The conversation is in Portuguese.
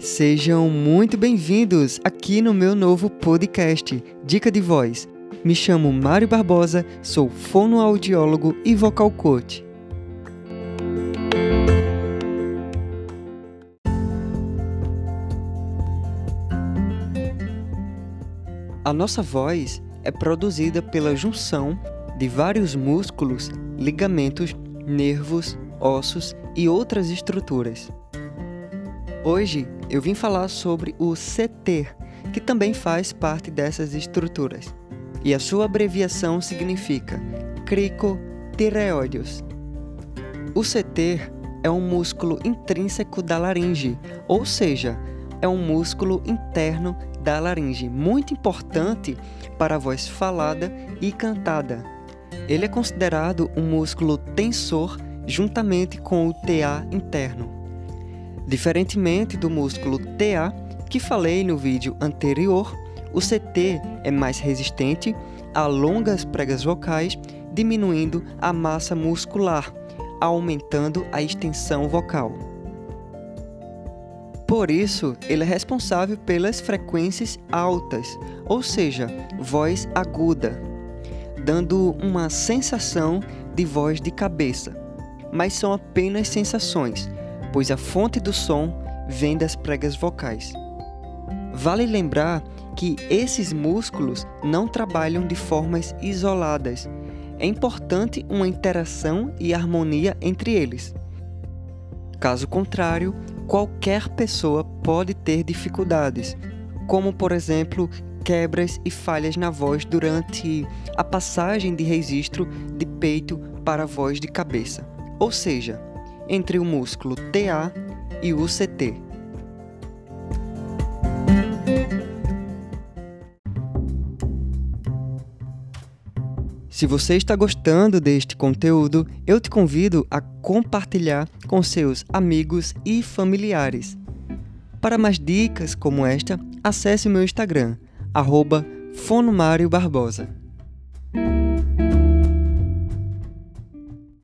Sejam muito bem-vindos aqui no meu novo podcast, Dica de Voz. Me chamo Mário Barbosa, sou fonoaudiólogo e vocal coach. A nossa voz é produzida pela junção de vários músculos, ligamentos, nervos, ossos e outras estruturas. Hoje eu vim falar sobre o CT, que também faz parte dessas estruturas. E a sua abreviação significa cricotireoides. O CT é um músculo intrínseco da laringe, ou seja, é um músculo interno da laringe, muito importante para a voz falada e cantada. Ele é considerado um músculo tensor juntamente com o TA interno. Diferentemente do músculo TA, que falei no vídeo anterior, o CT é mais resistente a longas pregas vocais, diminuindo a massa muscular, aumentando a extensão vocal. Por isso, ele é responsável pelas frequências altas, ou seja, voz aguda, dando uma sensação de voz de cabeça. Mas são apenas sensações, pois a fonte do som vem das pregas vocais. Vale lembrar que esses músculos não trabalham de formas isoladas. É importante uma interação e harmonia entre eles. Caso contrário, qualquer pessoa pode ter dificuldades, como por exemplo quebras e falhas na voz durante a passagem de registro de peito para voz de cabeça, ou seja, entre o músculo TA e o CT. Se você está gostando deste conteúdo, eu te convido a compartilhar com seus amigos e familiares. Para mais dicas como esta, acesse o meu Instagram, arroba Barbosa.